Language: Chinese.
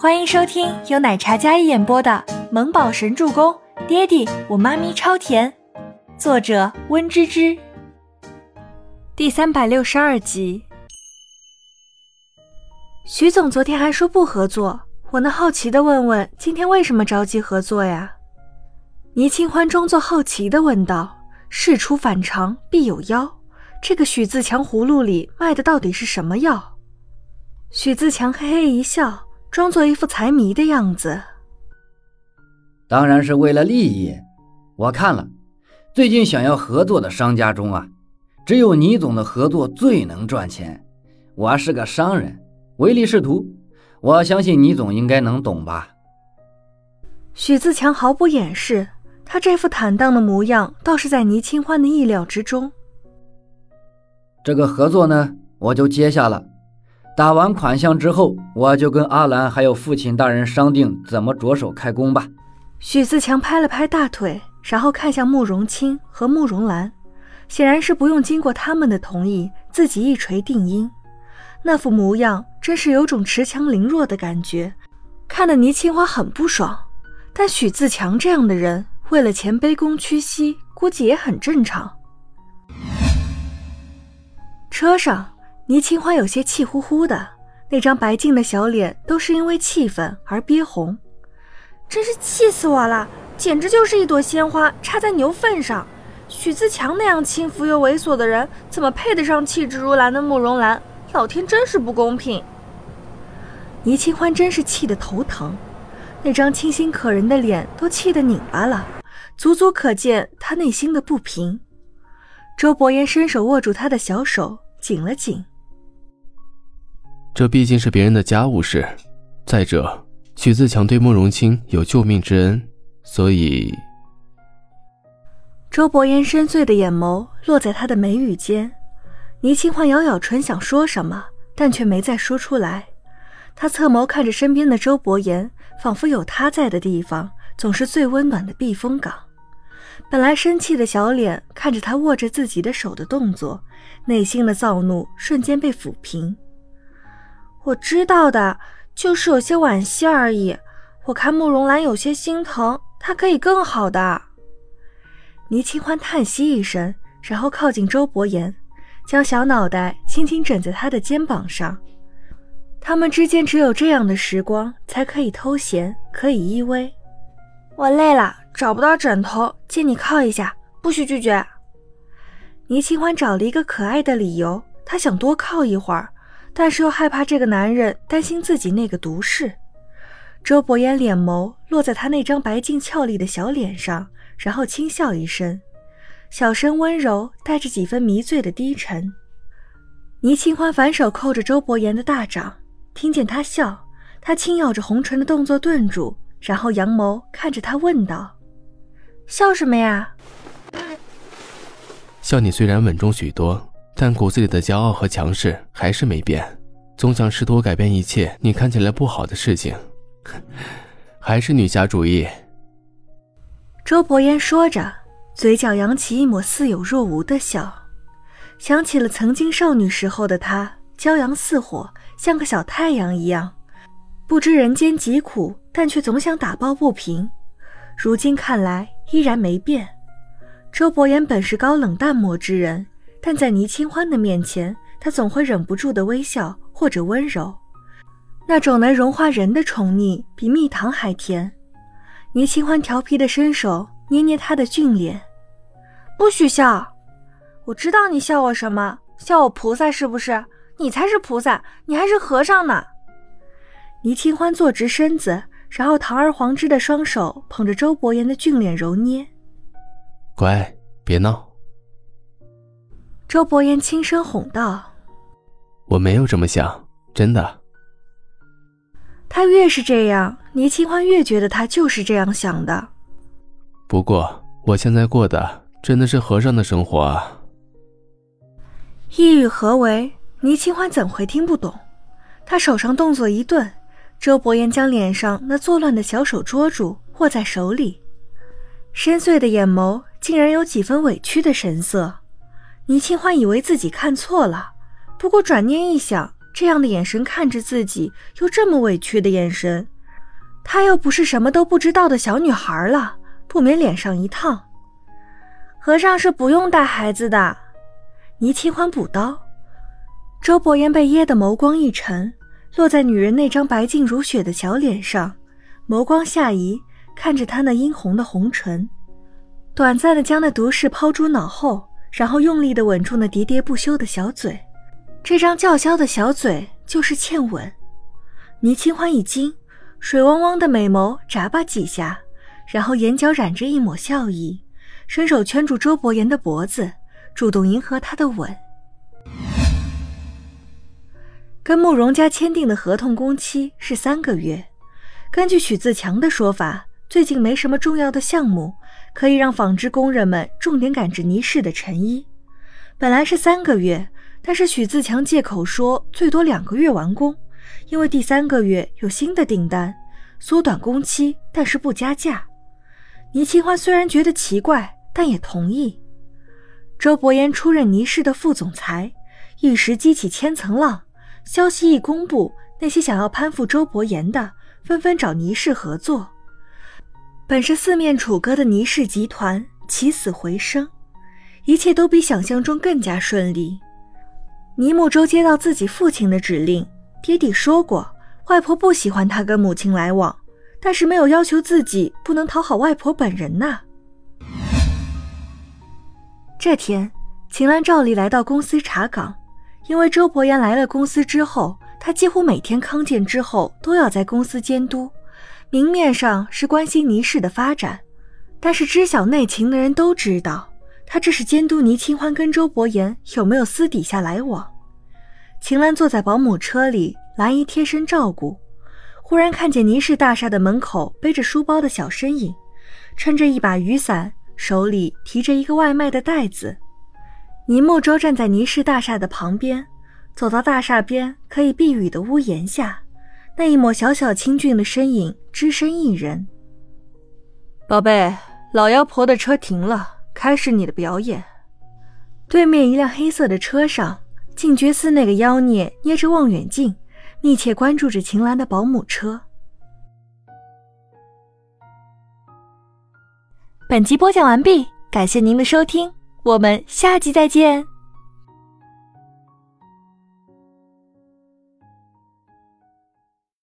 欢迎收听由奶茶加一演播的《萌宝神助攻》，爹地我妈咪超甜，作者温芝芝。第三百六十二集。徐总昨天还说不合作，我那好奇的问问，今天为什么着急合作呀？倪清欢装作好奇的问道：“事出反常必有妖，这个许自强葫芦里卖的到底是什么药？”许自强嘿嘿一笑，装作一副财迷的样子。当然是为了利益。我看了，最近想要合作的商家中啊，只有倪总的合作最能赚钱。我是个商人，唯利是图，我相信倪总应该能懂吧？许自强毫不掩饰，他这副坦荡的模样倒是在倪清欢的意料之中。这个合作呢，我就接下了。打完款项之后，我就跟阿兰还有父亲大人商定怎么着手开工吧。许自强拍了拍大腿，然后看向慕容清和慕容兰，显然是不用经过他们的同意，自己一锤定音。那副模样真是有种恃强凌弱的感觉，看得倪清华很不爽。但许自强这样的人，为了钱卑躬屈膝，估计也很正常。车上。倪清欢有些气呼呼的，那张白净的小脸都是因为气愤而憋红，真是气死我了！简直就是一朵鲜花插在牛粪上。许自强那样轻浮又猥琐的人，怎么配得上气质如兰的慕容兰？老天真是不公平！倪清欢真是气得头疼，那张清新可人的脸都气得拧巴了，足足可见他内心的不平。周伯言伸手握住她的小手，紧了紧。这毕竟是别人的家务事，再者，许自强对慕容清有救命之恩，所以……周伯言深邃的眼眸落在他的眉宇间，倪清欢咬咬唇，想说什么，但却没再说出来。他侧眸看着身边的周伯言，仿佛有他在的地方，总是最温暖的避风港。本来生气的小脸，看着他握着自己的手的动作，内心的躁怒瞬间被抚平。我知道的，就是有些惋惜而已。我看慕容兰有些心疼，她可以更好的。倪清欢叹息一声，然后靠近周伯言，将小脑袋轻轻枕在他的肩膀上。他们之间只有这样的时光，才可以偷闲，可以依偎。我累了，找不到枕头，借你靠一下，不许拒绝。倪清欢找了一个可爱的理由，她想多靠一会儿。但是又害怕这个男人担心自己那个毒誓。周伯言脸眸落在他那张白净俏丽的小脸上，然后轻笑一声，小声温柔，带着几分迷醉的低沉。倪清欢反手扣着周伯言的大掌，听见他笑，他轻咬着红唇的动作顿住，然后扬眸看着他问道：“笑什么呀？”“笑你虽然稳重许多。”但骨子里的骄傲和强势还是没变，总想试图改变一切你看起来不好的事情，还是女侠主义。周伯言说着，嘴角扬起一抹似有若无的笑，想起了曾经少女时候的她，骄阳似火，像个小太阳一样，不知人间疾苦，但却总想打抱不平。如今看来依然没变。周伯言本是高冷淡漠之人。但在倪清欢的面前，他总会忍不住的微笑或者温柔，那种能融化人的宠溺比蜜糖还甜。倪清欢调皮的伸手捏捏他的俊脸，不许笑！我知道你笑我什么？笑我菩萨是不是？你才是菩萨，你还是和尚呢！倪清欢坐直身子，然后堂而皇之的双手捧着周伯言的俊脸揉捏。乖，别闹。周伯言轻声哄道：“我没有这么想，真的。”他越是这样，倪清欢越觉得他就是这样想的。不过，我现在过的真的是和尚的生活啊！意欲何为？倪清欢怎会听不懂？他手上动作一顿，周伯言将脸上那作乱的小手捉住，握在手里，深邃的眼眸竟然有几分委屈的神色。倪清欢以为自己看错了，不过转念一想，这样的眼神看着自己，又这么委屈的眼神，她又不是什么都不知道的小女孩了，不免脸上一烫。和尚是不用带孩子的。倪清欢补刀。周伯言被噎得眸光一沉，落在女人那张白净如雪的小脸上，眸光下移，看着她那殷红的红唇，短暂的将那毒誓抛诸脑后，然后用力的吻住那喋喋不休的小嘴。这张叫嚣的小嘴就是欠吻。倪清欢一惊，水汪汪的美眸眨巴几下，然后眼角染着一抹笑意，伸手圈住周伯言的脖子，主动迎合他的吻。跟慕容家签订的合同工期是三个月。根据许自强的说法，最近没什么重要的项目可以让纺织工人们重点赶制倪氏的成衣。本来是三个月。但是许自强借口说最多两个月完工，因为第三个月有新的订单，缩短工期，但是不加价。倪清欢虽然觉得奇怪，但也同意。周伯言出任倪氏的副总裁，一时激起千层浪。消息一公布，那些想要攀附周伯言的纷纷找倪氏合作。本是四面楚歌的倪氏集团起死回生，一切都比想象中更加顺利。倪木舟接到自己父亲的指令，爹地说过，外婆不喜欢他跟母亲来往，但是没有要求自己不能讨好外婆本人呐。这天，秦岚照例来到公司查岗，因为周伯言来了公司之后，他几乎每天康健之后都要在公司监督，明面上是关心倪氏的发展，但是知晓内情的人都知道。他这是监督倪清欢跟周伯言有没有私底下来往。秦岚坐在保姆车里，兰姨贴身照顾。忽然看见倪氏大厦的门口背着书包的小身影，撑着一把雨伞，手里提着一个外卖的袋子。倪木舟站在倪氏大厦的旁边，走到大厦边可以避雨的屋檐下，那一抹小小清俊的身影，只身一人。宝贝，老妖婆的车停了。开始你的表演。对面一辆黑色的车上，静觉寺那个妖孽捏着望远镜，密切关注着秦岚的保姆车。本集播讲完毕，感谢您的收听，我们下集再见。